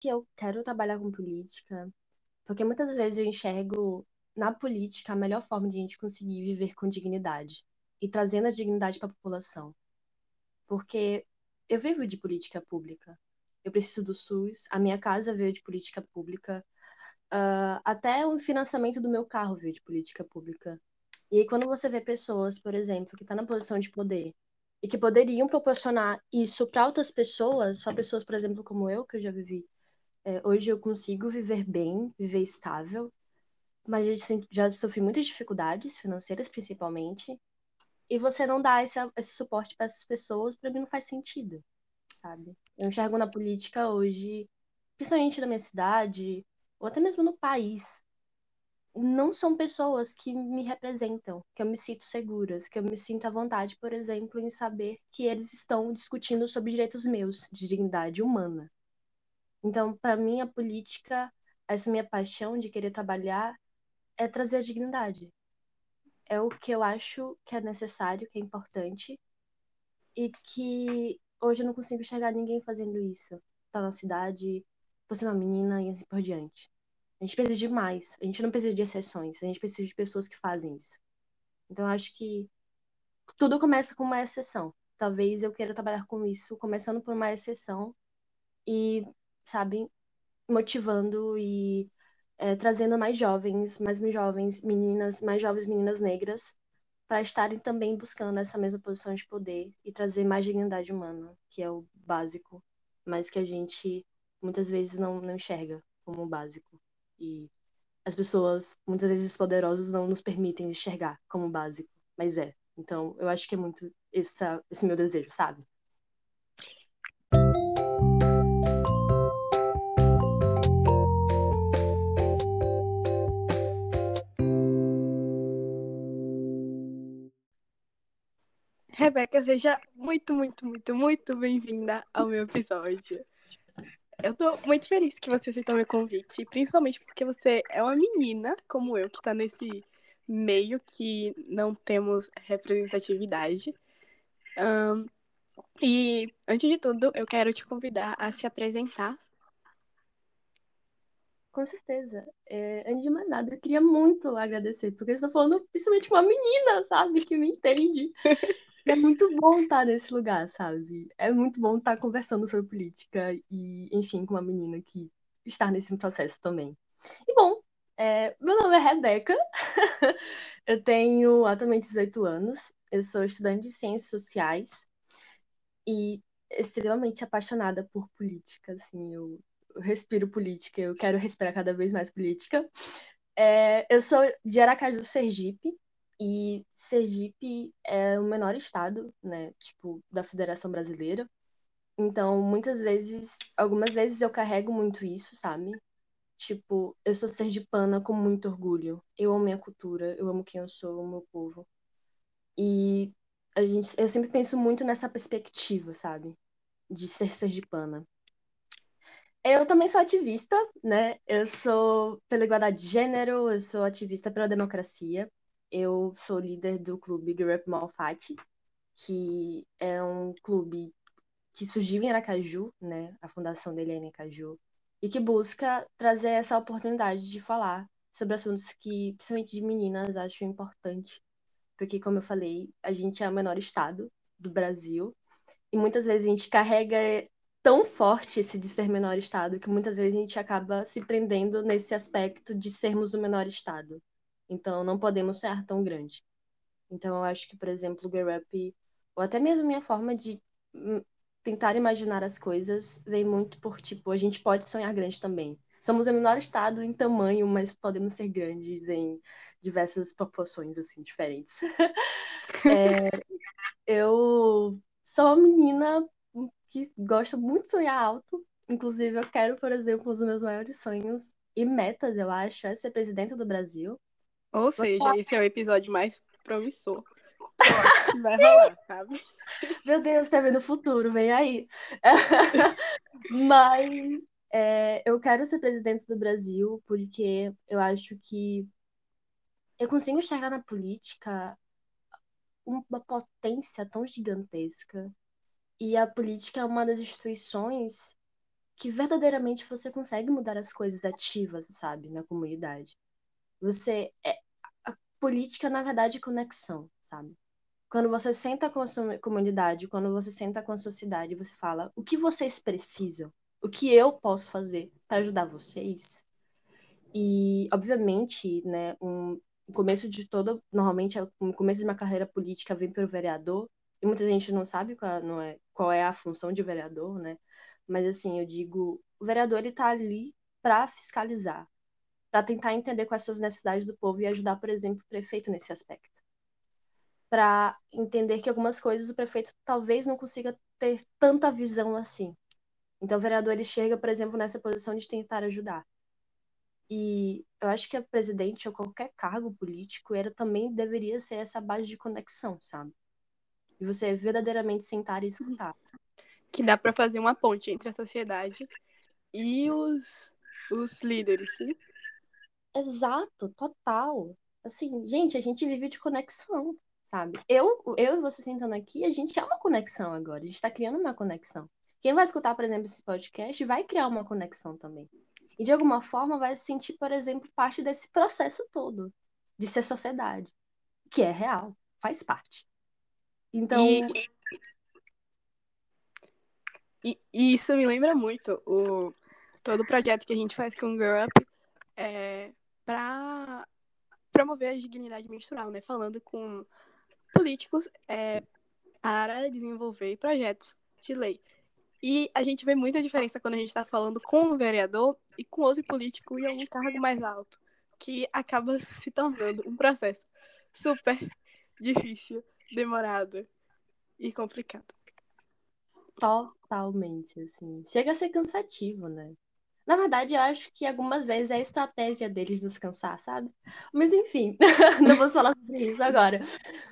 que eu quero trabalhar com política porque muitas vezes eu enxergo na política a melhor forma de a gente conseguir viver com dignidade e trazendo a dignidade para a população. Porque eu vivo de política pública. Eu preciso do SUS, a minha casa veio de política pública, uh, até o financiamento do meu carro veio de política pública. E aí, quando você vê pessoas, por exemplo, que estão tá na posição de poder e que poderiam proporcionar isso para outras pessoas, para pessoas, por exemplo, como eu, que eu já vivi, é, hoje eu consigo viver bem, viver estável, mas já sofri muitas dificuldades financeiras, principalmente, e você não dá esse, esse suporte para essas pessoas, para mim não faz sentido, sabe? Eu enxergo na política hoje, principalmente na minha cidade, ou até mesmo no país, não são pessoas que me representam, que eu me sinto seguras, que eu me sinto à vontade, por exemplo, em saber que eles estão discutindo sobre direitos meus, de dignidade humana. Então, para mim, a política, essa minha paixão de querer trabalhar, é trazer a dignidade. É o que eu acho que é necessário, que é importante, e que hoje eu não consigo enxergar ninguém fazendo isso na nossa cidade, por ser uma menina e assim por diante. A gente precisa de mais. A gente não precisa de exceções. A gente precisa de pessoas que fazem isso. Então, eu acho que tudo começa com uma exceção. Talvez eu queira trabalhar com isso, começando por uma exceção e, sabe, motivando e é, trazendo mais jovens, mais jovens, meninas, mais jovens meninas negras para estarem também buscando essa mesma posição de poder e trazer mais dignidade humana, que é o básico, mas que a gente muitas vezes não, não enxerga como básico. E as pessoas, muitas vezes poderosos, não nos permitem enxergar como básico, mas é. Então, eu acho que é muito essa, esse meu desejo, sabe? Rebeca, seja muito, muito, muito, muito bem-vinda ao meu episódio. Eu tô muito feliz que você aceitou meu convite, principalmente porque você é uma menina, como eu, que tá nesse meio que não temos representatividade. Um, e, antes de tudo, eu quero te convidar a se apresentar. Com certeza. É, antes de mais nada, eu queria muito agradecer, porque você está falando principalmente com uma menina, sabe, que me entende. é muito bom estar nesse lugar, sabe? É muito bom estar conversando sobre política e, enfim, com uma menina que está nesse processo também. E bom, é, meu nome é Rebeca, eu tenho atualmente 18 anos, eu sou estudante de Ciências Sociais e extremamente apaixonada por política, assim, eu, eu respiro política, eu quero respirar cada vez mais política. É, eu sou de Aracaju, Sergipe, e Sergipe é o menor estado, né, tipo, da Federação Brasileira. Então, muitas vezes, algumas vezes eu carrego muito isso, sabe? Tipo, eu sou sergipana com muito orgulho. Eu amo minha cultura, eu amo quem eu sou, o meu povo. E a gente, eu sempre penso muito nessa perspectiva, sabe? De ser sergipana. Eu também sou ativista, né? Eu sou pela igualdade de gênero, eu sou ativista pela democracia eu sou líder do clube Girl Up Malfatti, que é um clube que surgiu em Aracaju, né? A fundação dele é em Aracaju, e que busca trazer essa oportunidade de falar sobre assuntos que, principalmente de meninas, acho importante. Porque, como eu falei, a gente é o menor estado do Brasil, e muitas vezes a gente carrega tão forte esse de ser menor estado que muitas vezes a gente acaba se prendendo nesse aspecto de sermos o menor estado. Então, não podemos ser tão grande. Então, eu acho que, por exemplo, o Up, ou até mesmo minha forma de hum, tentar imaginar as coisas, vem muito por, tipo, a gente pode sonhar grande também. Somos o menor estado em tamanho, mas podemos ser grandes em diversas proporções, assim, diferentes. é, eu sou uma menina que gosta muito de sonhar alto. Inclusive, eu quero, por exemplo, um dos meus maiores sonhos e metas, eu acho, é ser presidente do Brasil. Ou seja, esse é o episódio mais promissor. Vai rolar, sabe? Meu Deus, pra ver no futuro, vem aí. Mas é, eu quero ser presidente do Brasil porque eu acho que eu consigo enxergar na política uma potência tão gigantesca. E a política é uma das instituições que verdadeiramente você consegue mudar as coisas ativas, sabe, na comunidade. Você é a política na verdade é conexão, sabe? Quando você senta com a sua comunidade, quando você senta com a sociedade, você fala: "O que vocês precisam? O que eu posso fazer para ajudar vocês?" E, obviamente, né, um, o começo de todo, normalmente, o começo de uma carreira política vem pelo vereador, e muita gente não sabe qual, não é, qual é a função de vereador, né? Mas, assim, eu digo, o vereador, ele tá ali para fiscalizar, para tentar entender quais são as necessidades do povo e ajudar, por exemplo, o prefeito nesse aspecto. Para entender que algumas coisas o prefeito talvez não consiga ter tanta visão assim. Então, o vereador, ele chega, por exemplo, nessa posição de tentar ajudar. E eu acho que a presidente ou qualquer cargo político era também deveria ser essa base de conexão, sabe? E você verdadeiramente sentar e escutar. Que dá para fazer uma ponte entre a sociedade e os, os líderes, sim? Exato, total. Assim, gente, a gente vive de conexão, sabe? Eu, eu e você sentando aqui, a gente é uma conexão agora. A gente está criando uma conexão. Quem vai escutar, por exemplo, esse podcast vai criar uma conexão também. E de alguma forma vai se sentir, por exemplo, parte desse processo todo de ser sociedade, que é real, faz parte. Então. E, e, e isso me lembra muito o todo o projeto que a gente faz com o Girl Up é, para promover a dignidade menstrual, né? Falando com políticos é, para desenvolver projetos de lei. E a gente vê muita diferença quando a gente está falando com um vereador e com outro político em algum cargo mais alto, que acaba se tornando um processo super difícil, demorado e complicado. Totalmente, assim. Chega a ser cansativo, né? Na verdade, eu acho que algumas vezes é a estratégia deles nos cansar, sabe? Mas enfim, não vamos falar sobre isso agora.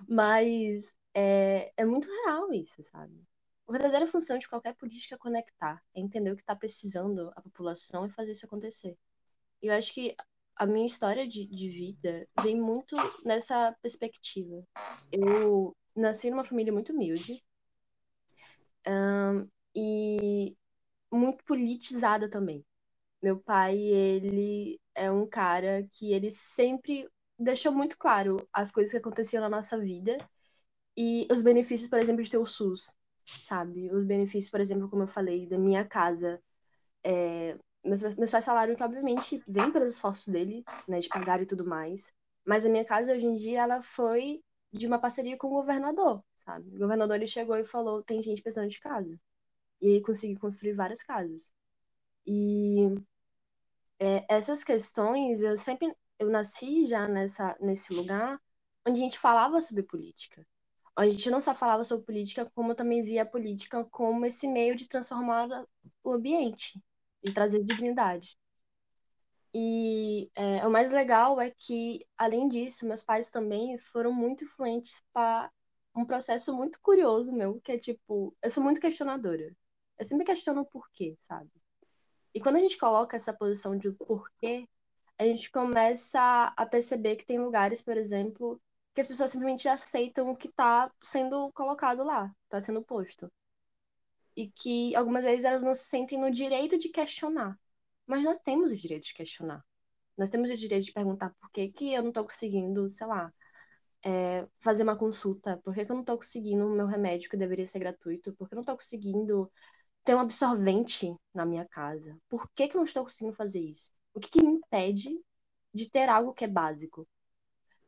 Mas é, é muito real isso, sabe? A verdadeira função de qualquer política é conectar, é entender o que está precisando a população e fazer isso acontecer. E eu acho que a minha história de, de vida vem muito nessa perspectiva. Eu nasci numa família muito humilde um, e muito politizada também. Meu pai, ele é um cara que ele sempre deixou muito claro as coisas que aconteciam na nossa vida e os benefícios, por exemplo, de ter o SUS sabe? Os benefícios, por exemplo, como eu falei, da minha casa. É, meus, meus pais falaram que, obviamente, vem pelos esforços dele, né, de pagar e tudo mais. Mas a minha casa, hoje em dia, ela foi de uma parceria com o governador, sabe? O governador, ele chegou e falou, tem gente precisando de casa. E ele conseguiu construir várias casas. E é, essas questões, eu sempre... Eu nasci já nessa, nesse lugar onde a gente falava sobre política a gente não só falava sobre política, como também via a política como esse meio de transformar o ambiente, de trazer dignidade. E é, o mais legal é que, além disso, meus pais também foram muito influentes para um processo muito curioso meu, que é tipo, eu sou muito questionadora. Eu sempre questiono o porquê, sabe? E quando a gente coloca essa posição de porquê, a gente começa a perceber que tem lugares, por exemplo, que as pessoas simplesmente aceitam o que está sendo colocado lá, está sendo posto. E que algumas vezes elas não se sentem no direito de questionar. Mas nós temos o direito de questionar. Nós temos o direito de perguntar por que, que eu não estou conseguindo, sei lá, é, fazer uma consulta, por que, que eu não estou conseguindo o meu remédio que deveria ser gratuito, por que eu não estou conseguindo ter um absorvente na minha casa, por que, que eu não estou conseguindo fazer isso? O que, que me impede de ter algo que é básico?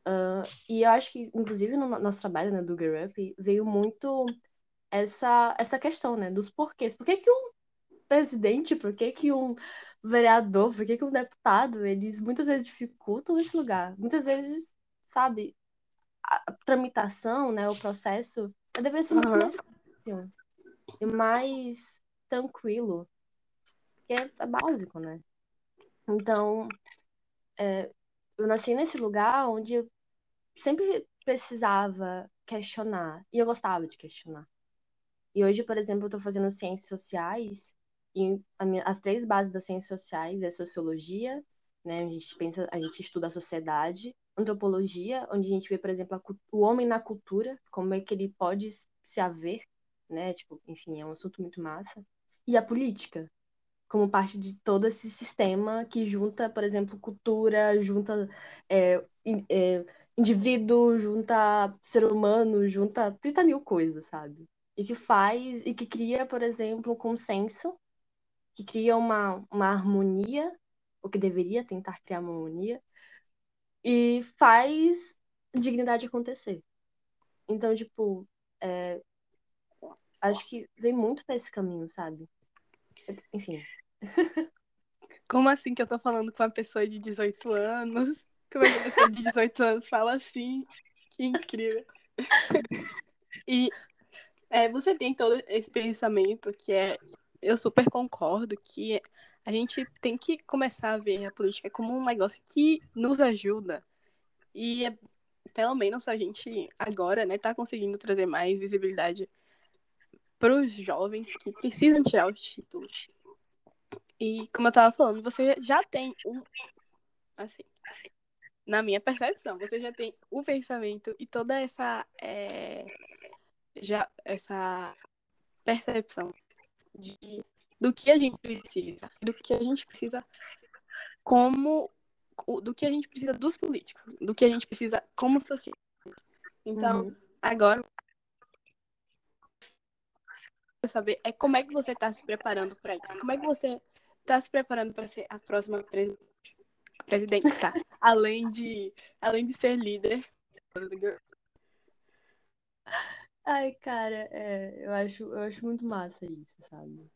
Uh, e eu acho que, inclusive, no nosso trabalho né, do Girl Up, veio muito essa, essa questão, né, dos porquês. Por que, que um presidente, por que, que um vereador, por que, que um deputado, eles muitas vezes dificultam esse lugar. Muitas vezes, sabe, a tramitação, né, o processo, deveria ser muito mais fácil mais tranquilo. Porque é, básico, né? Então, é, eu nasci nesse lugar onde eu sempre precisava questionar. E eu gostava de questionar. E hoje, por exemplo, eu estou fazendo ciências sociais. E minha, as três bases das ciências sociais é sociologia, né, a gente pensa, a gente estuda a sociedade, antropologia, onde a gente vê, por exemplo, a, o homem na cultura, como é que ele pode se haver, né, tipo, enfim, é um assunto muito massa, e a política, como parte de todo esse sistema que junta, por exemplo, cultura, junta é, é, indivíduo, junta ser humano, junta 30 mil coisas, sabe? E que faz, e que cria, por exemplo, um consenso, que cria uma, uma harmonia, o que deveria tentar criar uma harmonia, e faz dignidade acontecer. Então, tipo, é, acho que vem muito pra esse caminho, sabe? Enfim. Como assim que eu tô falando com uma pessoa de 18 anos? Como é que a pessoa de 18 anos fala assim? Que incrível. E é, você tem todo esse pensamento que é. Eu super concordo que a gente tem que começar a ver a política como um negócio que nos ajuda. E é, pelo menos a gente agora, né, tá conseguindo trazer mais visibilidade para os jovens que precisam tirar os títulos. E como eu tava falando, você já tem um assim, na minha percepção, você já tem o pensamento e toda essa é, já essa percepção de do que a gente precisa, do que a gente precisa como do que a gente precisa dos políticos, do que a gente precisa como sociedade. Então, uhum. agora saber é como é que você está se preparando para isso. Como é que você está se preparando para ser a próxima presidente, tá? além de além de ser líder. Ai, cara, é, eu acho eu acho muito massa isso, sabe?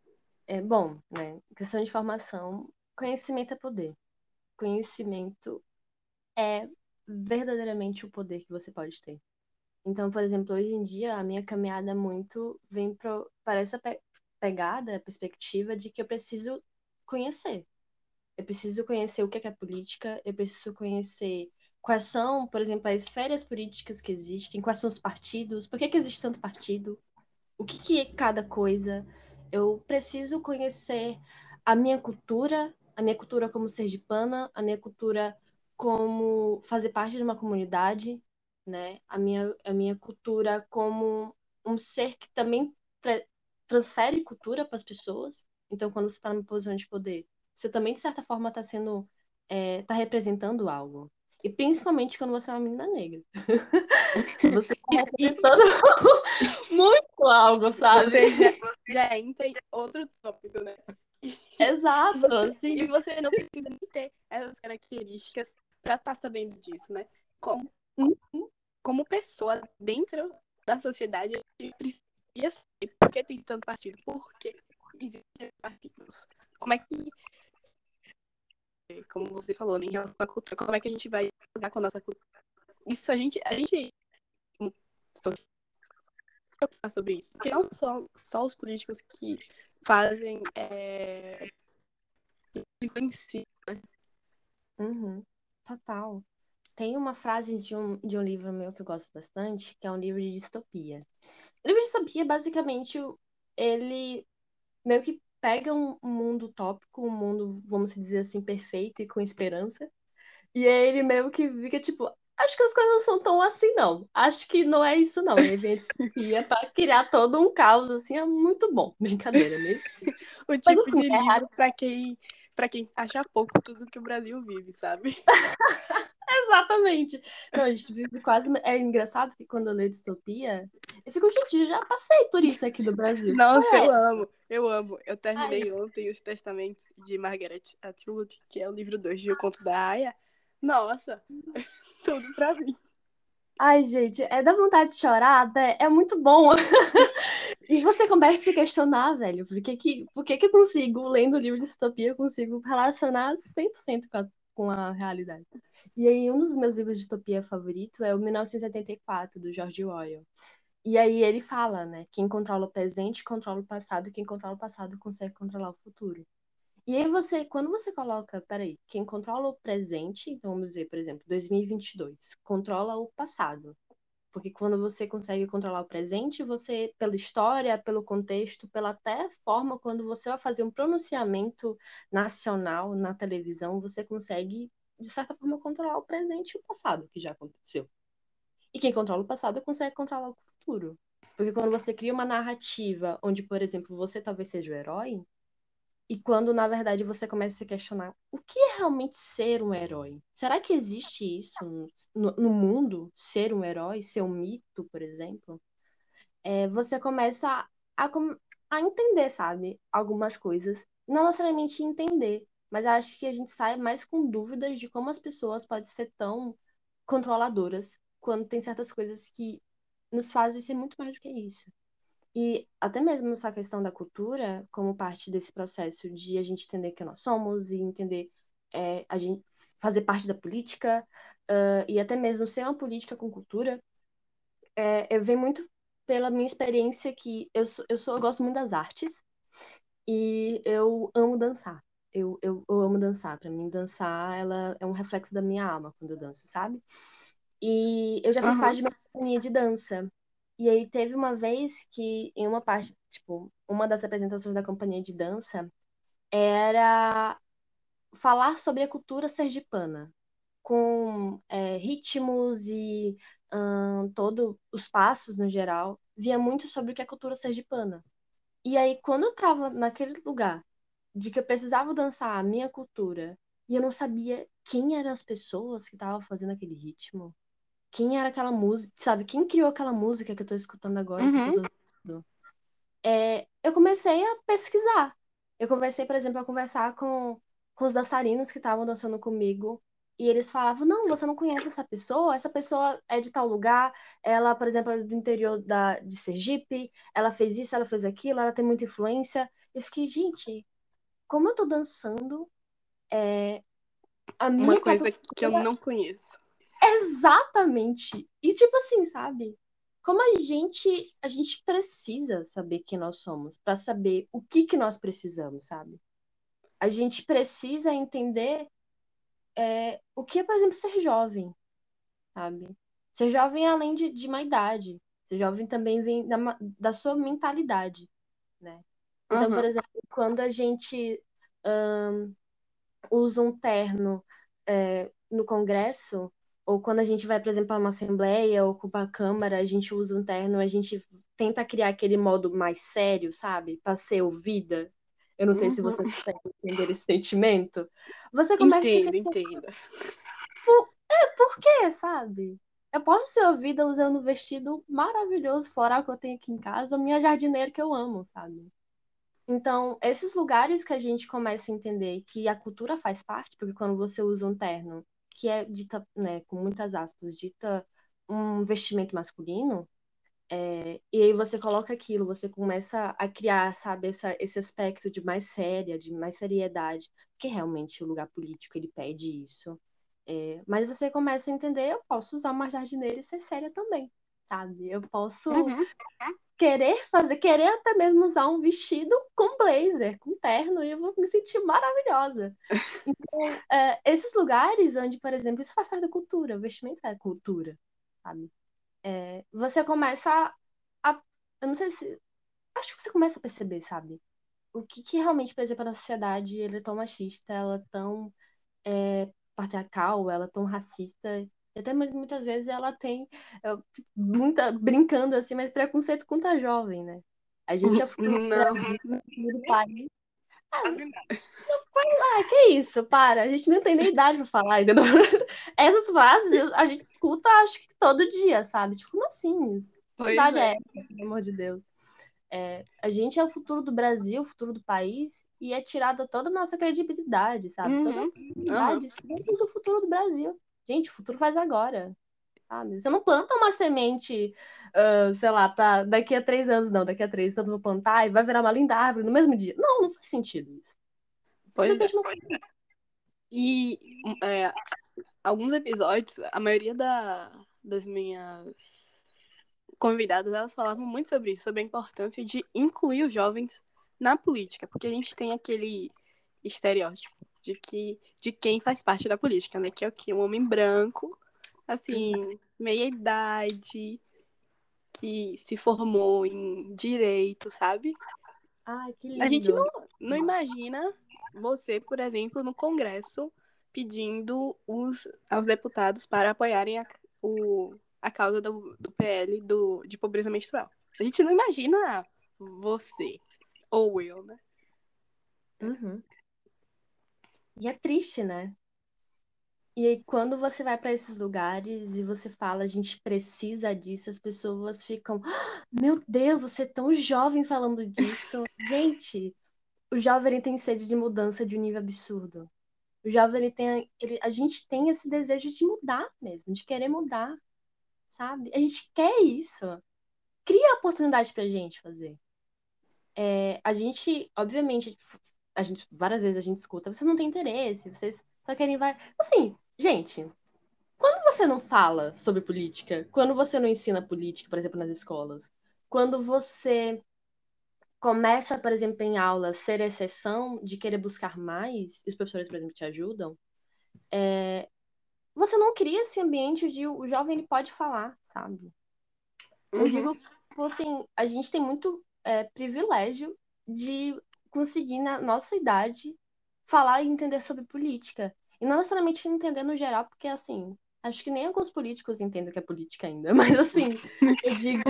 É bom, né? Questão de formação, conhecimento é poder conhecimento é verdadeiramente o poder que você pode ter. Então, por exemplo, hoje em dia, a minha caminhada muito vem pro, para essa pe pegada, perspectiva de que eu preciso conhecer. Eu preciso conhecer o que é, que é política, eu preciso conhecer quais são, por exemplo, as esferas políticas que existem, quais são os partidos, por que, que existe tanto partido, o que, que é cada coisa. Eu preciso conhecer a minha cultura, a minha cultura como sergipana, a minha cultura como fazer parte de uma comunidade, né? A minha, a minha cultura como um ser que também transfere cultura para as pessoas. Então, quando você está numa posição de poder, você também, de certa forma, está sendo. está é, representando algo. E principalmente quando você é uma menina negra. você está representando muito algo, sabe? Você já, já entra em outro tópico, né? Exato, você, sim. E você não precisa nem ter essas características para estar tá sabendo disso, né? Como, uhum. como pessoa dentro da sociedade, a gente precisa saber por que tem tanto partido, por que existem partidos. Como é que como você falou, né, em relação à cultura, como é que a gente vai lidar com a nossa cultura? Isso a gente, a gente preocupar sobre isso. Porque não são só os políticos que fazem é, influenciam, né? Uhum. Total. Tem uma frase de um, de um livro meu que eu gosto bastante, que é um livro de distopia. O livro de distopia, basicamente, ele meio que pega um mundo utópico, um mundo, vamos dizer assim, perfeito e com esperança. E aí ele meio que fica tipo, Acho que as coisas não são tão assim, não. Acho que não é isso, não. Ele vem de para criar todo um caos, assim, é muito bom. Brincadeira mesmo. o tipo Mas, assim, de é livro para quem, pra quem acha pouco tudo que o Brasil vive, sabe? Exatamente. Não, a gente vive quase. É engraçado que quando eu leio distopia, eu fico, gente, eu já passei por isso aqui do Brasil. Nossa, eu amo, eu amo. Eu terminei Ai. ontem os testamentos de Margaret Atwood, que é o livro 2 de O Conto da Aya. Nossa, tudo pra mim. Ai, gente, é da vontade de chorar, né? é muito bom. E você começa a se questionar, velho, por que que, por que que eu consigo, lendo o livro de distopia, eu consigo relacionar 100% com a, com a realidade. E aí, um dos meus livros de distopia favorito é o 1984, do George Orwell. E aí ele fala, né, quem controla o presente controla o passado, quem controla o passado consegue controlar o futuro. E aí você, quando você coloca, peraí, quem controla o presente, então vamos dizer, por exemplo, 2022, controla o passado. Porque quando você consegue controlar o presente, você, pela história, pelo contexto, pela até forma, quando você vai fazer um pronunciamento nacional na televisão, você consegue, de certa forma, controlar o presente e o passado, que já aconteceu. E quem controla o passado consegue controlar o futuro. Porque quando você cria uma narrativa onde, por exemplo, você talvez seja o herói, E quando, na verdade, você começa a se questionar o que é realmente ser um herói? Será que existe isso no, no mundo? Ser um herói? Ser um mito, por exemplo? É, você começa a, a entender, sabe? Algumas coisas. Não necessariamente entender, mas acho que a gente sai mais com dúvidas de como as pessoas podem ser tão controladoras quando tem certas coisas que nos fazem ser muito mais do que isso. E até mesmo essa questão da cultura, como parte desse processo de a gente entender quem nós somos e entender é, a gente fazer parte da política uh, e até mesmo ser uma política com cultura, é, eu venho muito pela minha experiência que eu, sou, eu, sou, eu gosto muito das artes e eu amo dançar. Eu, eu, eu amo dançar. Para mim, dançar ela é um reflexo da minha alma quando eu danço, sabe? E eu já fiz uhum. parte de uma companhia de dança. E aí teve uma vez que em uma parte, tipo, uma das apresentações da companhia de dança era falar sobre a cultura sergipana, com é, ritmos e um, todos os passos no geral, via muito sobre o que é cultura sergipana. E aí, quando eu tava naquele lugar de que eu precisava dançar a minha cultura e eu não sabia quem eram as pessoas que estavam fazendo aquele ritmo, quem era aquela música, sabe? Quem criou aquela música que eu tô escutando agora? Uhum. É, eu comecei a pesquisar. Eu comecei, por exemplo, a conversar com, com os dançarinos que estavam dançando comigo. E eles falavam: Não, você não conhece essa pessoa? Essa pessoa é de tal lugar. Ela, por exemplo, é do interior da, de Sergipe. Ela fez isso, ela fez aquilo. Ela tem muita influência. Eu fiquei, gente, como eu tô dançando, é, a minha Uma coisa que eu não conheço. Exatamente. E tipo assim, sabe? Como a gente a gente precisa saber quem nós somos para saber o que que nós precisamos, sabe? A gente precisa entender é, o que é, por exemplo, ser jovem, sabe? Ser jovem além de, de uma idade. Ser jovem também vem da, da sua mentalidade, né? Então, uhum. por exemplo, quando a gente um, usa um terno é, no Congresso, ou quando a gente vai, por exemplo, a uma assembleia ou para a câmara, a gente usa um terno, a gente tenta criar aquele modo mais sério, sabe? Para ser ouvida. Eu não sei uhum. se você consegue entender esse sentimento. Você começa entendo, a entendo. Por... É, por quê, sabe? Eu posso ser ouvida usando um vestido maravilhoso, floral que eu tenho aqui em casa, ou minha jardineira que eu amo, sabe? Então, esses lugares que a gente começa a entender que a cultura faz parte, porque quando você usa um terno, que é dita, né, com muitas aspas, dita um vestimento masculino, é, e aí você coloca aquilo, você começa a criar, sabe, essa, esse aspecto de mais séria, de mais seriedade, porque realmente o lugar político ele pede isso. É, mas você começa a entender, eu posso usar uma jardineira e ser séria também, sabe? Eu posso uhum. Querer fazer, querer até mesmo usar um vestido com blazer, com terno, e eu vou me sentir maravilhosa. Então, é, esses lugares onde, por exemplo, isso faz parte da cultura, o vestimento é cultura, sabe? É, você começa a, a, Eu não sei se. Acho que você começa a perceber, sabe? O que, que realmente, por exemplo, a sociedade ela é tão machista, ela é tão é, patriarcal, ela é tão racista. Até muitas vezes ela tem muita brincando assim, mas preconceito contra jovem, né? A gente é futuro do Brasil, futuro do país. Ah, vai lá, que isso, para. A gente não tem nem idade pra falar, entendeu? Essas frases a gente escuta, acho que todo dia, sabe? Tipo, como assim? Que idade é. é essa, pelo amor de Deus? É, a gente é o futuro do Brasil, o futuro do país, e é tirada toda a nossa credibilidade, sabe? Uhum. Toda a credibilidade. Uhum. Somos o futuro do Brasil. Gente, o futuro faz agora. Sabe? Você não planta uma semente, uh, sei lá, pra daqui a três anos, não. Daqui a três anos eu vou plantar e vai virar uma linda árvore no mesmo dia. Não, não faz sentido isso. É. não faz E é, alguns episódios, a maioria da, das minhas convidadas, elas falavam muito sobre isso, sobre a importância de incluir os jovens na política, porque a gente tem aquele estereótipo de que de quem faz parte da política, né? Que é o que um homem branco, assim, meia idade, que se formou em direito, sabe? Ai, que lindo. A gente não, não imagina você, por exemplo, no Congresso pedindo os, aos deputados para apoiarem a, o, a causa do, do PL do, de pobreza menstrual. A gente não imagina você, ou eu, né? Uhum. E é triste, né? E aí, quando você vai para esses lugares e você fala, a gente precisa disso, as pessoas ficam, "Ah, meu Deus, você é tão jovem falando disso. Gente, o jovem tem sede de mudança de um nível absurdo. O jovem ele tem, ele, a gente tem esse desejo de mudar mesmo, de querer mudar, sabe? A gente quer isso. Cria oportunidade pra gente fazer. É, a gente, obviamente, a gente várias vezes a gente escuta, você não tem interesse, vocês só querem vai. Assim, gente, quando você não fala sobre política, quando você não ensina política, por exemplo, nas escolas, quando você começa, por exemplo, em aula, a ser exceção de querer buscar mais, e os professores, por exemplo, te ajudam, é, você não cria esse ambiente de o jovem ele pode falar, sabe? Eu Uhum. digo, tipo assim, a gente tem muito é, privilégio de conseguir, na nossa idade, falar e entender sobre política. E não necessariamente entender no geral, porque, assim, acho que nem alguns políticos entendem o que é política ainda. Mas, assim, eu digo,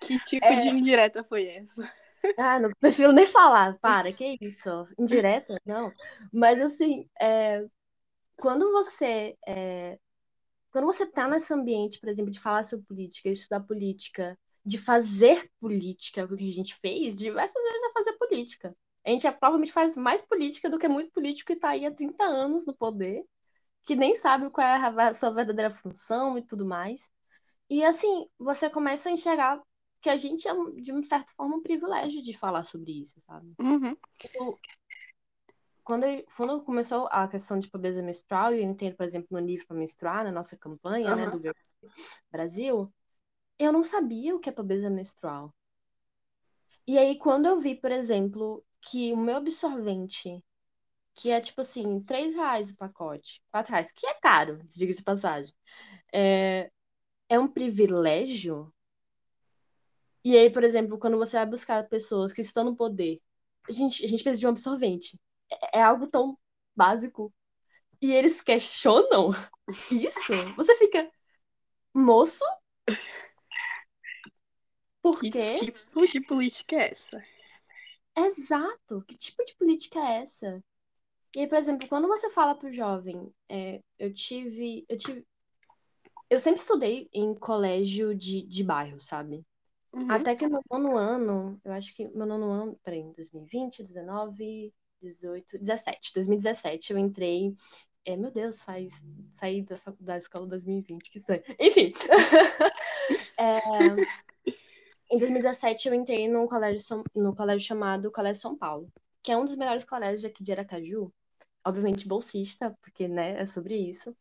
Que tipo É. de indireta foi essa? ah, não prefiro nem falar, para, que isso? Indireta? Não. Mas, assim, é, quando você. é, quando você tá nesse ambiente, por exemplo, de falar sobre política, estudar política, de fazer política, o que a gente fez diversas vezes é fazer política. A gente é, provavelmente faz mais política do que muito político que tá aí há 30 anos no poder, que nem sabe qual é a sua verdadeira função e tudo mais. E assim, você começa a enxergar que a gente é, de uma certa forma, um privilégio de falar sobre isso, sabe? Uhum. quando, quando começou a questão de pobreza menstrual, e eu entendo, por exemplo, no livro para menstruar, na nossa campanha, né, Aham. do Brasil, eu não sabia o que é pobreza menstrual. E aí, quando eu vi, por exemplo, que o meu absorvente, que é tipo assim, 3 reais o pacote, 4 reais, que é caro, diga de passagem, é, é um privilégio. E aí, por exemplo, quando você vai buscar pessoas que estão no poder, a gente, a gente precisa de um absorvente. É, é algo tão básico. E eles questionam isso. Você fica, moço? Por Que quê? tipo de política é essa? Exato. Que tipo de política é essa? E aí, por exemplo, quando você fala pro jovem, é, eu tive, eu tive, eu sempre estudei em colégio de, de bairro, sabe? Uhum. Até que no nono ano, eu acho que meu nono ano, peraí, 2020, 19, 18, 17, 2017 eu entrei, é, meu Deus, faz, saí da, da escola em 2020, que estranho. Enfim, É, em 2017 eu entrei num colégio, no colégio chamado Colégio São Paulo, que é um dos melhores colégios aqui de Aracaju, obviamente bolsista, porque, né, é sobre isso.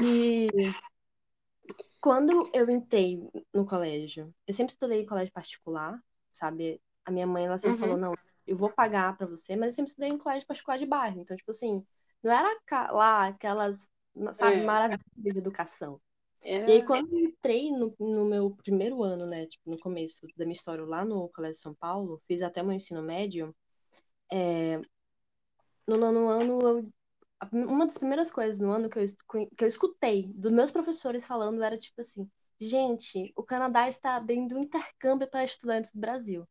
E quando eu entrei no colégio, eu sempre estudei em colégio particular, sabe? A minha mãe, ela sempre Uhum. falou, não, eu vou pagar pra você, mas eu sempre estudei em colégio particular de bairro. Então, tipo assim, não era lá aquelas, sabe, É. maravilhas de educação. Era... E aí, quando eu entrei no, no meu primeiro ano, né, tipo, no começo da minha história lá no Colégio São Paulo, fiz até meu ensino médio, é, no nono ano, eu- uma das primeiras coisas no ano que eu, que eu escutei dos meus professores falando era tipo assim, gente, o Canadá está abrindo um intercâmbio para estudantes do Brasil.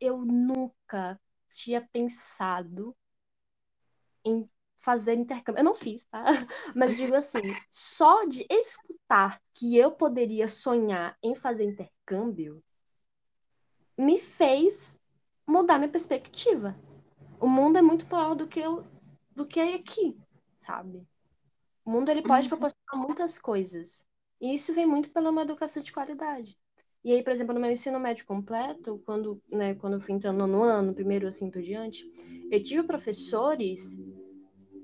Eu nunca tinha pensado em fazer intercâmbio. Eu não fiz, tá? Mas digo assim, só de escutar que eu poderia sonhar em fazer intercâmbio me fez mudar minha perspectiva. O mundo é muito maior do que eu, do que aqui, sabe? O mundo ele pode Uhum. proporcionar muitas coisas. E isso vem muito pela uma educação de qualidade. E aí, por exemplo, no meu ensino médio completo, quando, né, quando eu fui entrando no ano, primeiro assim por diante, eu tive professores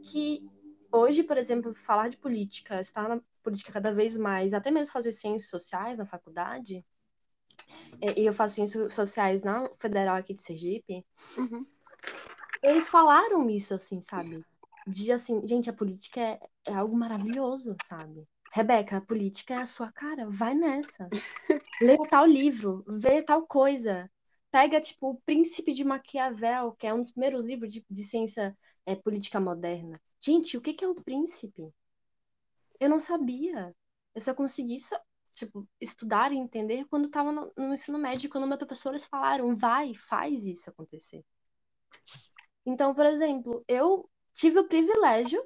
que hoje, por exemplo, falar de política, estar na política cada vez mais, até mesmo fazer ciências sociais na faculdade, e eu faço ciências sociais na Federal aqui de Sergipe, Uhum. eles falaram isso, assim, sabe? De assim, gente, a política é, é algo maravilhoso, sabe? Rebeca, a política é a sua cara, vai nessa. Lê tal livro, vê tal coisa. Pega, tipo, O Príncipe de Maquiavel, que é um dos primeiros livros de, de ciência é, política moderna. Gente, o que, que é o príncipe? Eu não sabia. Eu só consegui, tipo, estudar e entender quando estava no, no ensino médio, quando meus professores falaram, vai, faz isso acontecer. Então, por exemplo, eu tive o privilégio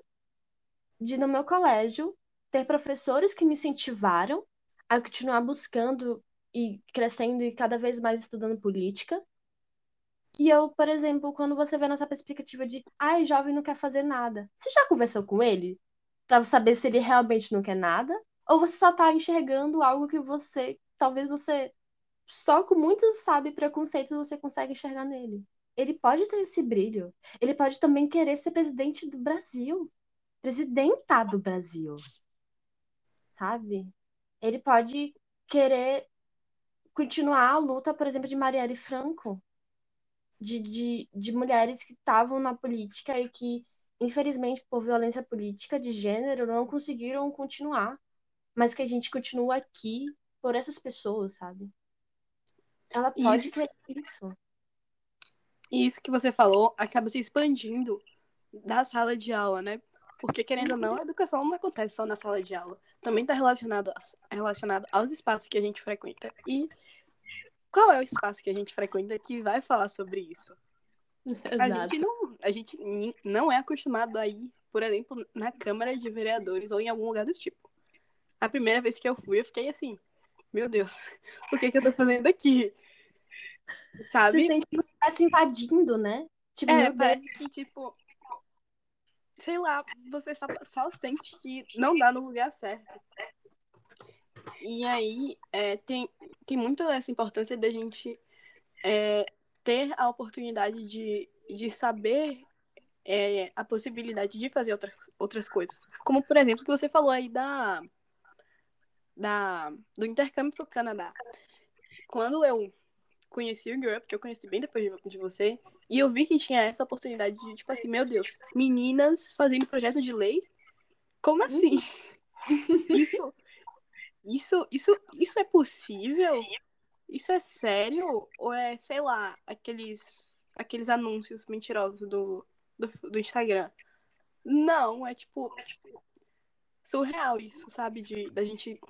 de, no meu colégio, ter professores que me incentivaram a continuar buscando e crescendo e cada vez mais estudando política. E eu, por exemplo, quando você vê nessa perspectiva de, ai, jovem não quer fazer nada, você já conversou com ele para saber se ele realmente não quer nada? Ou você só tá enxergando algo que você, talvez você, só com muitos, sabe, preconceitos você consegue enxergar nele? Ele pode ter esse brilho. Ele pode também querer ser presidente do Brasil. Presidenta do Brasil. Sabe? Ele pode querer continuar a luta, por exemplo, de Marielle Franco, de, de, de mulheres que estavam na política e que, infelizmente, por violência política de gênero, não conseguiram continuar, mas que a gente continua aqui por essas pessoas, sabe? Ela pode isso, querer isso. E isso que você falou acaba se expandindo da sala de aula, né? Porque, querendo ou não, a educação não acontece só na sala de aula. Também está relacionado, relacionado aos espaços que a gente frequenta. E qual é o espaço que a gente frequenta que vai falar sobre isso? A gente, não, a gente não é acostumado a ir, por exemplo, na Câmara de Vereadores ou em algum lugar do tipo. A primeira vez que eu fui, eu fiquei assim, meu Deus, o que, que eu tô fazendo aqui? Sabe? Você sente que tá se invadindo, né? Tipo, é, parece que, tipo, sei lá, você só, só sente que não dá no lugar certo. E aí é, tem, tem muito essa importância da gente é, ter a oportunidade de, de saber é, a possibilidade de fazer outra, outras coisas. Como, por exemplo, que você falou aí da, da, do intercâmbio para o Canadá. Quando eu conheci o Girl Up, que eu conheci bem depois de, de você, e eu vi que tinha essa oportunidade de, tipo assim, meu Deus, meninas fazendo projeto de lei? Como assim? Isso isso, isso, isso é possível? Isso é sério? Ou é, sei lá, aqueles, aqueles anúncios mentirosos do, do, do Instagram? Não, é tipo surreal isso, sabe? De da gente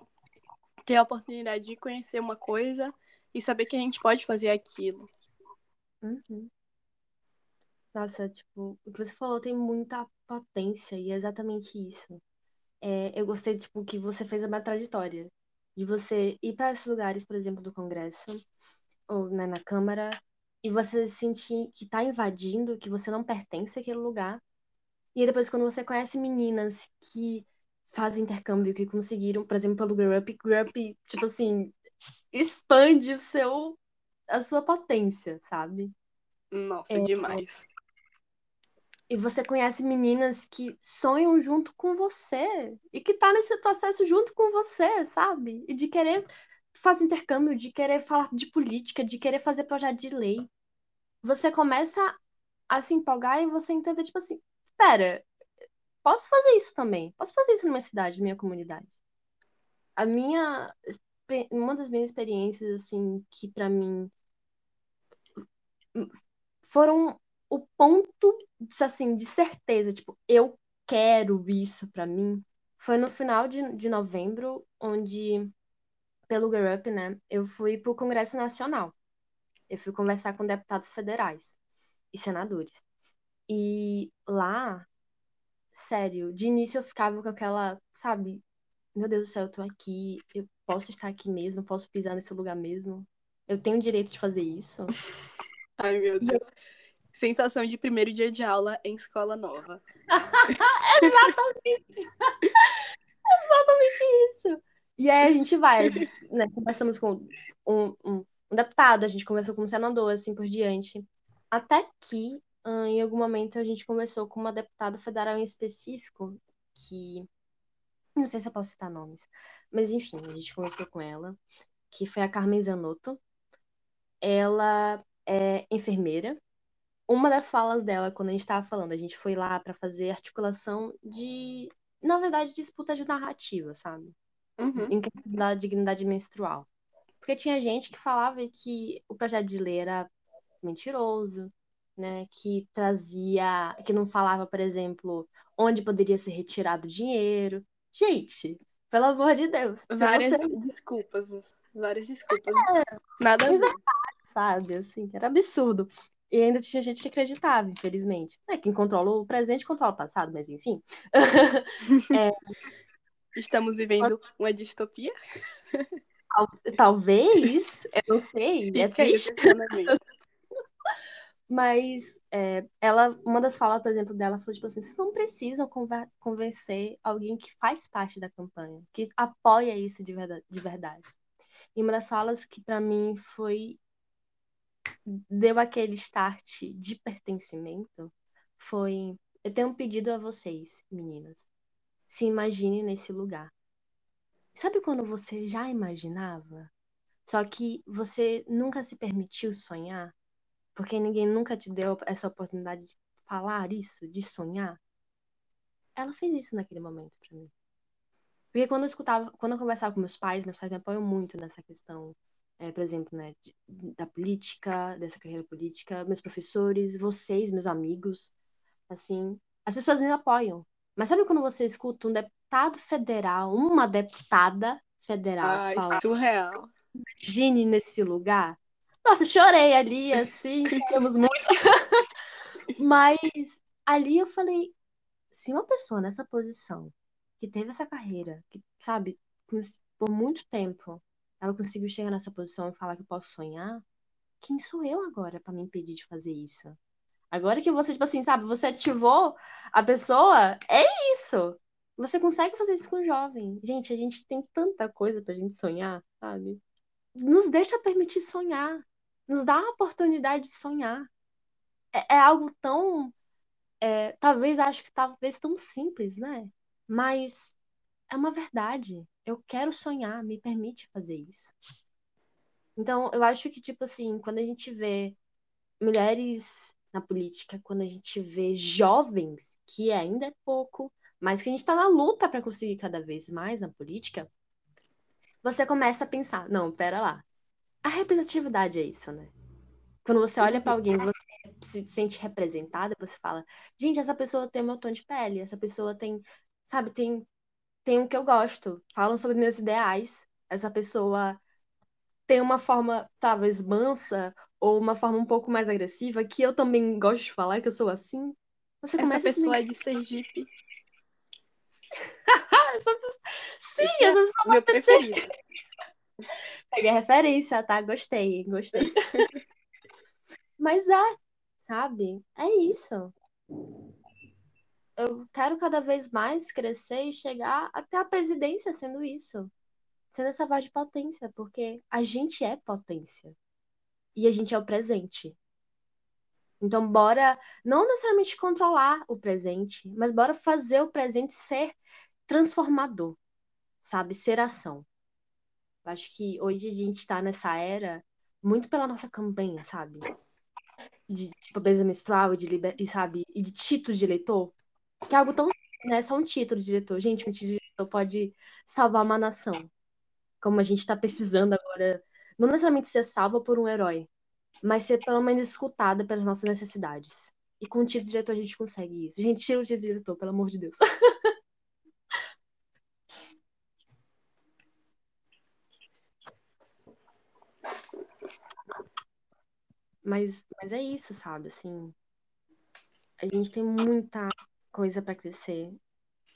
ter a oportunidade de conhecer uma coisa e saber que a gente pode fazer aquilo. Uhum. Nossa, tipo, o que você falou tem muita potência e é exatamente isso é, eu gostei, tipo, que você fez uma trajetória. De você ir para esses lugares, por exemplo, do Congresso, ou né, na Câmara, e você sentir que tá invadindo, que você não pertence àquele lugar. E depois, quando você conhece meninas que fazem intercâmbio, que conseguiram, por exemplo, pelo Grow Up, Grow Up, tipo assim, expande o seu, a sua potência, sabe? Nossa, é, demais. E você conhece meninas que sonham junto com você e que tá nesse processo junto com você, sabe? E de querer fazer intercâmbio, de querer falar de política, de querer fazer projeto de lei. Você começa a se empolgar e você entende, tipo assim, pera, posso fazer isso também. Posso fazer isso na minha cidade, na minha comunidade. A minha uma das minhas experiências assim que para mim foram o ponto, assim, de certeza, tipo, eu quero isso para mim, foi no final de, de novembro, onde, pelo Girl Up, né, eu fui pro Congresso Nacional. Eu fui conversar com deputados federais e senadores. E lá, sério, de início eu ficava com aquela, sabe, meu Deus do céu, eu tô aqui, eu posso estar aqui mesmo, posso pisar nesse lugar mesmo. Eu tenho o direito de fazer isso. Ai, meu Deus. Sensação de primeiro dia de aula em escola nova. Exatamente! Exatamente isso! E aí a gente vai, né? Conversamos com um, um, um deputado, a gente conversou com um senador, assim por diante. Até que, em algum momento, a gente conversou com uma deputada federal em específico, que. Não sei se eu posso citar nomes, mas enfim, a gente conversou com ela, que foi a Carmen Zanotto. Ela é enfermeira, uma das falas dela, quando a gente estava falando, a gente foi lá para fazer articulação de, na verdade, disputa de narrativa, sabe? Uhum. Em questão da dignidade menstrual. Porque tinha gente que falava que o projeto de lei era mentiroso, né? Que trazia, que não falava, por exemplo, onde poderia ser retirado dinheiro. Gente, pelo amor de Deus. Várias você... desculpas. Várias desculpas. É, Nada a ver. sabe? Assim, era absurdo. E ainda tinha gente que acreditava, infelizmente. É, quem controla o presente controla o passado, mas enfim. é... Estamos vivendo uma distopia? Talvez, eu não sei. é triste. Mas é, ela, uma das falas, por exemplo, dela foi tipo assim: vocês não precisam convencer alguém que faz parte da campanha, que apoia isso de verdade. De verdade. E uma das falas que para mim foi deu aquele start de pertencimento foi: eu tenho um pedido a vocês, meninas. Se imagine nesse lugar. Sabe quando você já imaginava? Só que você nunca se permitiu sonhar? Porque ninguém nunca te deu essa oportunidade de falar isso, de sonhar? Ela fez isso naquele momento para mim. Porque quando eu escutava, quando eu conversava com meus pais, meus pais me apoiam muito nessa questão é, por exemplo, né, de, da política, dessa carreira política, meus professores, vocês, meus amigos, assim, as pessoas me apoiam. Mas sabe quando você escuta um deputado federal, uma deputada federal Ai, falar, surreal. Imagine nesse lugar. Nossa, chorei ali, assim, choramos muito. Mas ali eu falei, se uma pessoa nessa posição, que teve essa carreira, que, sabe, por muito tempo, ela conseguiu chegar nessa posição e falar que eu posso sonhar, quem sou eu agora para me impedir de fazer isso? Agora que você, tipo assim, sabe, você ativou a pessoa, é isso. Você consegue fazer isso com o jovem. Gente, a gente tem tanta coisa pra gente sonhar, sabe? Nos deixa permitir sonhar. Nos dá a oportunidade de sonhar. É, é algo tão. É, talvez acho que talvez tão simples, né? Mas é uma verdade eu quero sonhar, me permite fazer isso. Então, eu acho que, tipo assim, quando a gente vê mulheres na política, quando a gente vê jovens, que ainda é pouco, mas que a gente está na luta para conseguir cada vez mais na política, você começa a pensar: não, pera lá. A representatividade é isso, né? Quando você olha para alguém, você se sente representada, você fala: gente, essa pessoa tem meu tom de pele, essa pessoa tem, sabe, tem tem o que eu gosto, falam sobre meus ideais. Essa pessoa tem uma forma talvez mansa ou uma forma um pouco mais agressiva, que eu também gosto de falar que eu sou assim. Você essa começa pessoa a se... é de Sergipe. essa pessoa... Sim, Esse essa pessoa é meu preferido. Peguei a referência, tá? Gostei, gostei. Mas é, sabe? É isso eu quero cada vez mais crescer e chegar até a presidência sendo isso. Sendo essa voz de potência, porque a gente é potência. E a gente é o presente. Então, bora não necessariamente controlar o presente, mas bora fazer o presente ser transformador, sabe? Ser ação. Acho que hoje a gente está nessa era muito pela nossa campanha, sabe? De tipo, pobreza menstrual, de liber... e, sabe? E de título de eleitor. Que é algo tão né? Só um título de diretor. Gente, um título de diretor pode salvar uma nação. Como a gente está precisando agora. Não necessariamente ser salva por um herói, mas ser pelo menos escutada pelas nossas necessidades. E com o título de diretor a gente consegue isso. Gente, tira o título de diretor, pelo amor de Deus. mas, mas é isso, sabe? Assim, a gente tem muita coisa para crescer.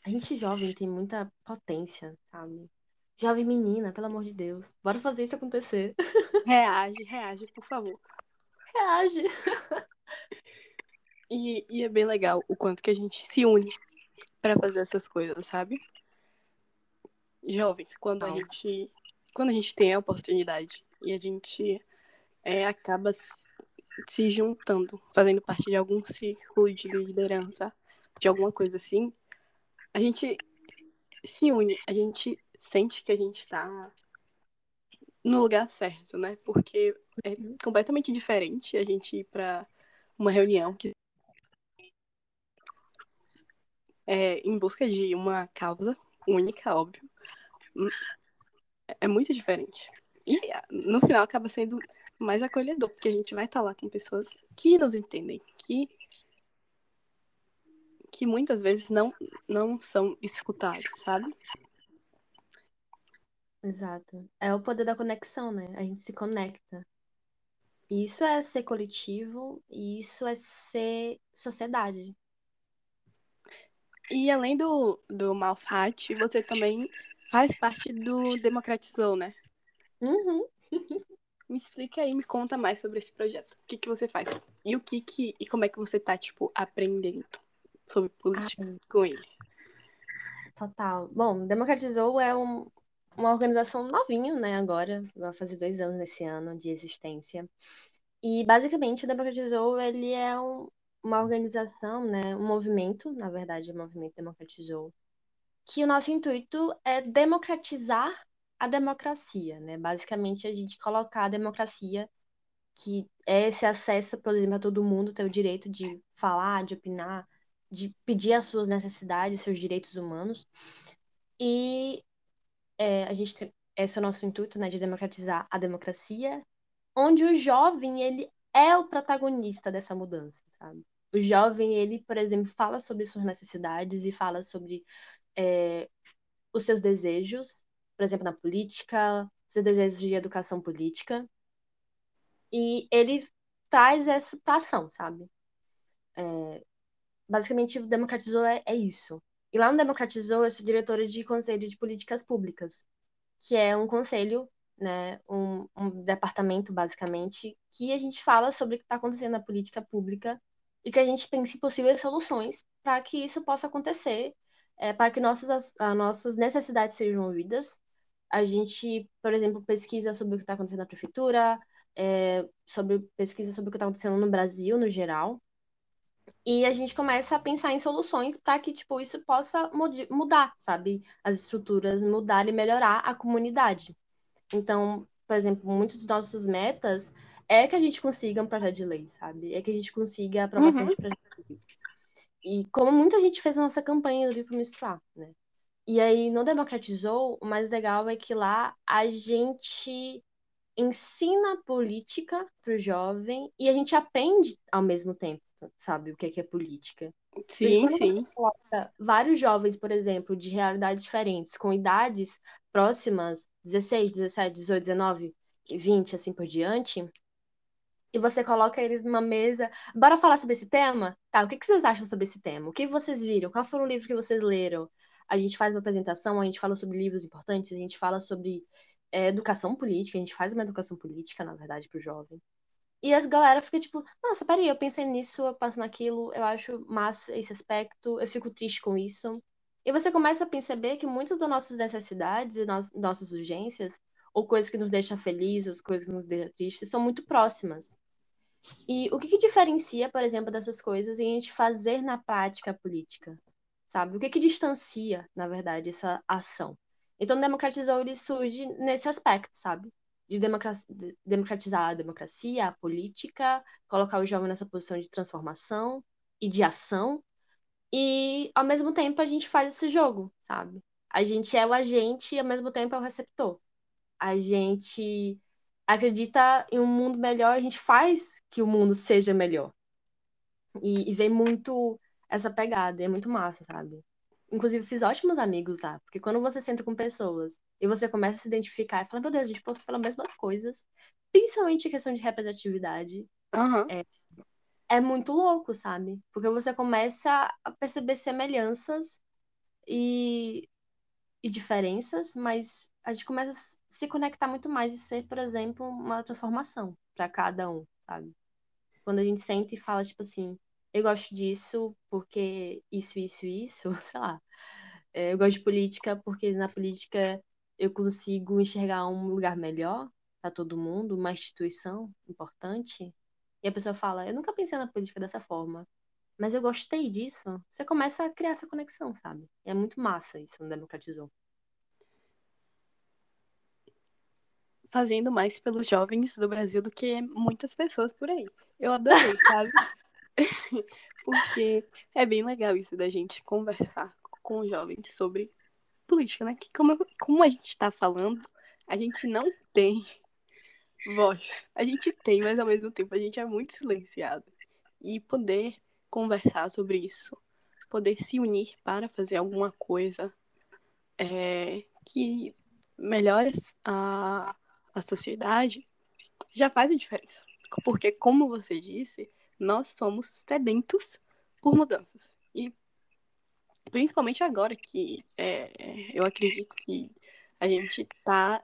A gente jovem tem muita potência, sabe? Jovem menina, pelo amor de Deus. Bora fazer isso acontecer. Reage, reage, por favor. Reage. E, e é bem legal o quanto que a gente se une para fazer essas coisas, sabe? Jovens, quando a gente quando a gente tem a oportunidade e a gente é, acaba se juntando, fazendo parte de algum círculo de liderança, de alguma coisa assim, a gente se une, a gente sente que a gente está no lugar certo, né? Porque é uhum. completamente diferente a gente ir para uma reunião que é em busca de uma causa única, óbvio. Hum, é muito diferente. E no final acaba sendo mais acolhedor, porque a gente vai estar tá lá com pessoas que nos entendem, que que muitas vezes não, não são escutados, sabe? Exato. É o poder da conexão, né? A gente se conecta. Isso é ser coletivo e isso é ser sociedade. E além do, do Malfate, você também faz parte do Democratizou, né? Uhum. Me explica aí, me conta mais sobre esse projeto. O que, que você faz? E o que, que e como é que você tá, tipo, aprendendo sobre política Ah, com ele? Total. Bom, Democratizou é um, uma organização novinha, né, agora. Vai fazer dois anos nesse ano de existência. E, basicamente, o Democratizou, ele é um- uma organização, né, um movimento, na verdade, o movimento Democratizou, que o nosso intuito é democratizar a democracia, né? Basicamente, a gente colocar a democracia, que é esse acesso, por exemplo, a todo mundo ter o direito de falar, de opinar, de pedir as suas necessidades, seus direitos humanos. E é, a gente esse é o nosso intuito, né, de democratizar a democracia, onde o jovem, ele é o protagonista dessa mudança, sabe? O jovem, ele, por exemplo, fala sobre suas necessidades e fala sobre é, os seus desejos, por exemplo, na política, os desejos de educação política, e ele traz essa ação, sabe? Basicamente, o Democratizou é, é isso. E lá no Democratizou, eu sou diretora de Conselho de Políticas Públicas, que é um conselho, né, um, um departamento, basicamente, que a gente fala sobre o que está acontecendo na política pública e que a gente pense possíveis soluções para que isso possa acontecer, é, para que nossas, as, as nossas necessidades sejam ouvidas. A gente, por exemplo, pesquisa sobre o que está acontecendo na prefeitura, é, sobre pesquisa sobre o que está acontecendo no Brasil, no geral. E a gente começa a pensar em soluções para que, tipo, isso possa mudar, sabe? As estruturas mudar e melhorar a comunidade. Então, por exemplo, muitos dos nossos metas é que a gente consiga um projeto de lei, sabe? É que a gente consiga a aprovação Uhum. de projetos de lei. E como muita gente fez na nossa campanha do Livro Menstruar, né? E aí, no Democratizou, o mais legal é que lá a gente ensina política pro jovem e a gente aprende ao mesmo tempo, sabe, o que é que é política. Sim, sim. coloca vários jovens, por exemplo, de realidades diferentes, com idades próximas, 16, 17, 18, 19, e 20, assim por diante, e você coloca eles numa mesa, bora falar sobre esse tema? Tá, o que que vocês acham sobre esse tema? O que vocês viram? Qual foram o livro que vocês leram? A gente faz uma apresentação, a gente fala sobre livros importantes, a gente fala sobre é, educação política, a gente faz uma educação política, na verdade, pro jovem. E as galera fica tipo, nossa, peraí, eu pensei nisso, eu passo naquilo, eu acho massa esse aspecto, eu fico triste com isso. E você começa a perceber que muitas das nossas necessidades e no- nossas urgências, ou coisas que nos deixam felizes, ou coisas que nos deixam tristes, são muito próximas. E o que que diferencia, por exemplo, dessas coisas e a gente fazer na prática política? Sabe? O que que distancia, na verdade, essa ação? Então, democratizou ele surge nesse aspecto, sabe? De democratizar a democracia, a política, colocar o jovem nessa posição de transformação e de ação. E, ao mesmo tempo, a gente faz esse jogo, sabe? A gente é o agente e, ao mesmo tempo, é o receptor. A gente acredita em um mundo melhor, a gente faz que o mundo seja melhor. E, e vem muito essa pegada, e é muito massa, sabe? Inclusive, fiz ótimos amigos lá, porque quando você senta com pessoas e você começa a se identificar e fala, meu Deus, a gente passou pelas mesmas coisas, principalmente em questão de representatividade, Aham. é muito louco, sabe? Porque você começa a perceber semelhanças e, e diferenças, mas a gente começa a se conectar muito mais e ser, por exemplo, uma transformação para cada um, sabe? Quando a gente senta e fala, tipo assim, eu gosto disso porque isso, isso, isso, sei lá. É, Eu gosto de política porque na política eu consigo enxergar um lugar melhor para todo mundo, uma instituição importante. E a pessoa fala, eu nunca pensei na política dessa forma, mas eu gostei disso. Você começa a criar essa conexão, sabe? E é muito massa isso no Democratizou. Fazendo mais pelos jovens do Brasil do que muitas pessoas por aí. Eu adorei, sabe? Porque é bem legal isso da gente conversar com os jovens sobre política, né? Que como, como a gente tá falando, a gente não tem voz. A gente tem, mas ao mesmo tempo a gente é muito silenciado. E poder conversar sobre isso, poder se unir para fazer alguma coisa é, que melhore a, a sociedade, já faz a diferença. Porque, como você disse, nós somos sedentos por mudanças. E principalmente agora que é, eu acredito que a gente está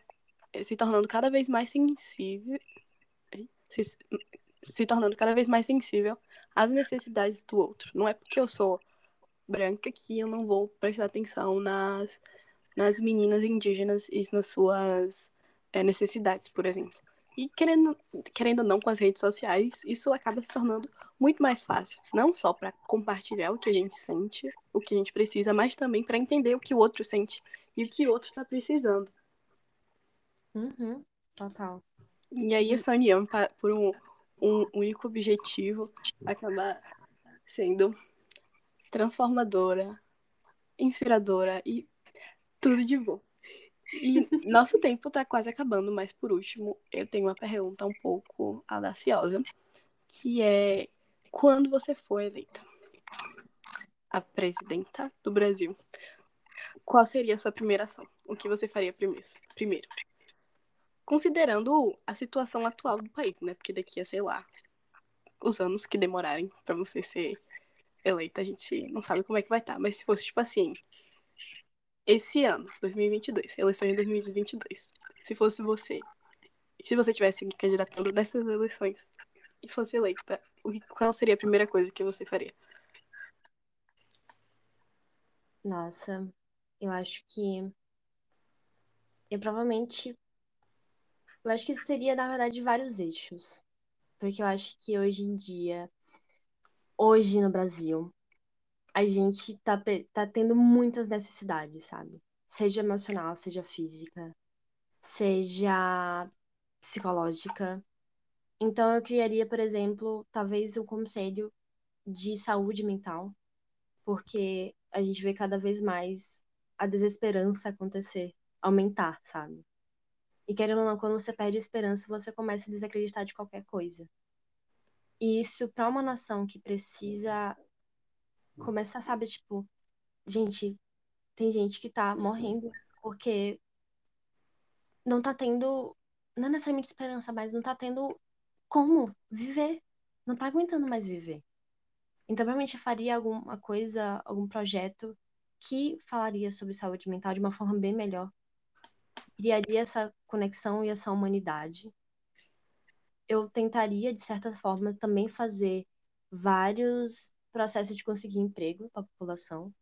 se tornando cada vez mais sensível. Se, se tornando cada vez mais sensível às necessidades do outro. Não é porque eu sou branca que eu não vou prestar atenção nas, nas meninas indígenas e nas suas é, necessidades, por exemplo. E querendo, querendo ou não, com as redes sociais, isso acaba se tornando muito mais fácil. Não só para compartilhar o que a gente sente, o que a gente precisa, mas também para entender o que o outro sente e o que o outro está precisando. Uhum, total. E aí essa união pra, por um, um único objetivo acaba sendo transformadora, inspiradora e tudo de bom. E nosso tempo está quase acabando, mas por último, eu tenho uma pergunta um pouco audaciosa, que é quando você foi eleita a presidenta do Brasil, qual seria a sua primeira ação? O que você faria primeiro? Primeiro, considerando a situação atual do país, né? Porque daqui a, sei lá, os anos que demorarem para você ser eleita, a gente não sabe como é que vai estar. Tá. Mas se fosse, tipo assim, esse ano, 2022, eleições de 2022, se fosse você, se você tivesse candidatando nessas eleições e fosse eleita, qual seria a primeira coisa que você faria? Nossa, eu acho que eu provavelmente eu acho que seria, na verdade, vários eixos. Porque eu acho que hoje em dia, hoje no Brasil, a gente tá, tá tendo muitas necessidades, sabe? Seja emocional, seja física, seja psicológica. Então eu criaria, por exemplo, talvez um conselho de saúde mental, porque a gente vê cada vez mais a desesperança acontecer, aumentar, sabe? E querendo ou não, quando você perde a esperança, você começa a desacreditar de qualquer coisa. E isso, para uma nação que precisa começar, sabe, tipo, gente, tem gente que tá morrendo porque não tá tendo, não é necessariamente esperança, mas não tá tendo como viver. Não tá aguentando mais viver. Então, provavelmente eu faria alguma coisa, algum projeto que falaria sobre saúde mental de uma forma bem melhor criaria essa conexão e essa humanidade. Eu tentaria, de certa forma, também fazer vários processos de conseguir emprego para a população,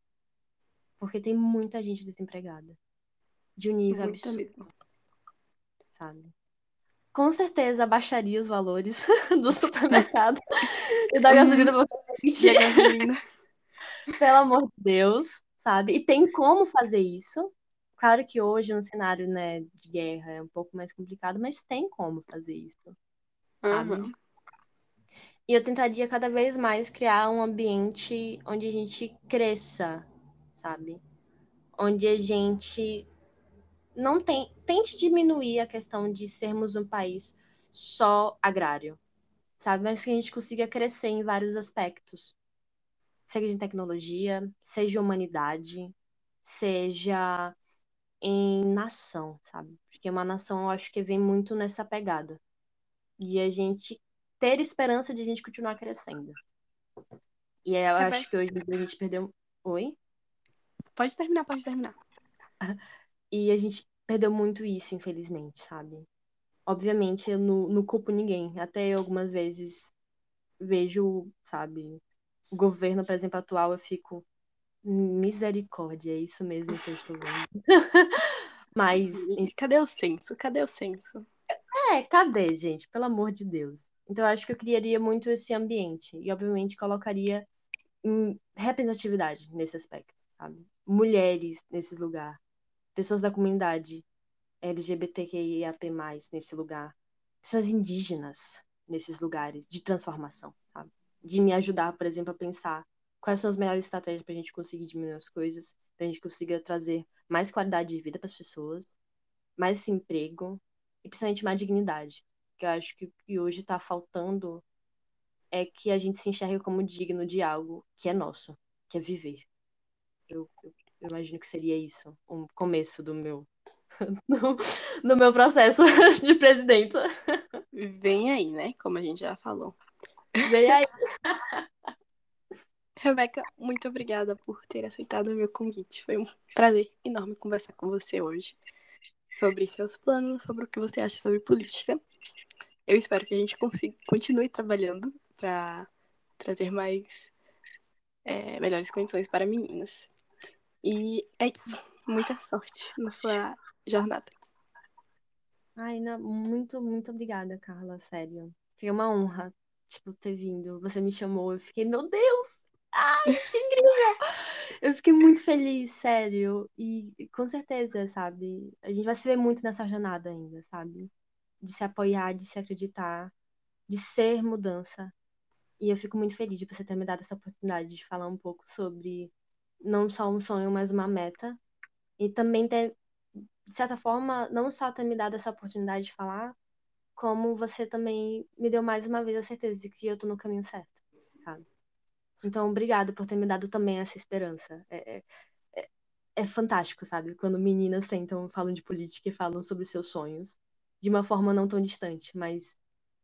porque tem muita gente desempregada, de um nível Muito absurdo, mesmo. sabe? Com certeza baixaria os valores do supermercado e da gasolina. E a gasolina. Pelo amor de Deus, sabe? E tem como fazer isso, Claro que hoje, no cenário né, de guerra, é um pouco mais complicado, mas tem como fazer isso, sabe? Uhum. E eu tentaria cada vez mais criar um ambiente onde a gente cresça, sabe? Onde a gente não tem, tente diminuir a questão de sermos um país só agrário, sabe? Mas que a gente consiga crescer em vários aspectos. Seja em tecnologia, seja humanidade, seja em nação, sabe? Porque uma nação eu acho que vem muito nessa pegada. De a gente ter esperança de a gente continuar crescendo. E eu é acho que hoje a gente perdeu. Oi? Pode terminar, pode terminar. e a gente perdeu muito isso, infelizmente, sabe? Obviamente, eu não, não culpo ninguém. Até eu, algumas vezes, vejo, sabe, o governo, por exemplo, atual, eu fico, Misericórdia, é isso mesmo que eu estou vendo. Mas. Cadê o senso? Cadê o senso? É, cadê, gente? Pelo amor de Deus. Então, eu acho que eu criaria muito esse ambiente. E, obviamente, colocaria representatividade nesse aspecto, sabe? Mulheres nesse lugar. Pessoas da comunidade LGBTQIAP+, nesse lugar. Pessoas indígenas nesses lugares de transformação, sabe? De me ajudar, por exemplo, a pensar quais são as melhores estratégias para a gente conseguir diminuir as coisas, para a gente conseguir trazer mais qualidade de vida para as pessoas, mais emprego e principalmente mais dignidade. Que eu acho que o que hoje está faltando é que a gente se enxergue como digno de algo que é nosso, que é viver. Eu, eu, eu imagino que seria isso, o um começo do meu do meu processo de presidenta. vem aí, né? Como a gente já falou. Vem aí. Rebeca, muito obrigada por ter aceitado o meu convite. Foi um prazer enorme conversar com você hoje sobre seus planos, sobre o que você acha sobre política. Eu espero que a gente consiga, continue trabalhando para trazer mais é, melhores condições para meninas. E é isso. Muita sorte na sua jornada. Ai, não, muito, muito obrigada, Carla, sério. Foi uma honra, tipo, ter vindo. Você me chamou, eu fiquei, meu Deus! Ai, que incrível! Eu fiquei muito feliz, sério. E com certeza, sabe? A gente vai se ver muito nessa jornada ainda, sabe? De se apoiar, de se acreditar, de ser mudança. E eu fico muito feliz de você ter me dado essa oportunidade de falar um pouco sobre não só um sonho, mas uma meta. E também ter, de certa forma, não só ter me dado essa oportunidade de falar, como você também me deu mais uma vez a certeza de que eu tô no caminho certo, sabe? Então, obrigado por ter me dado também essa esperança. É, é, é, é fantástico, sabe? Quando meninas sentam, falam de política e falam sobre seus sonhos, de uma forma não tão distante, mas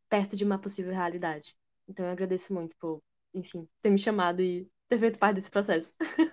perto de uma possível realidade. Então, eu agradeço muito por, enfim, ter me chamado e ter feito parte desse processo.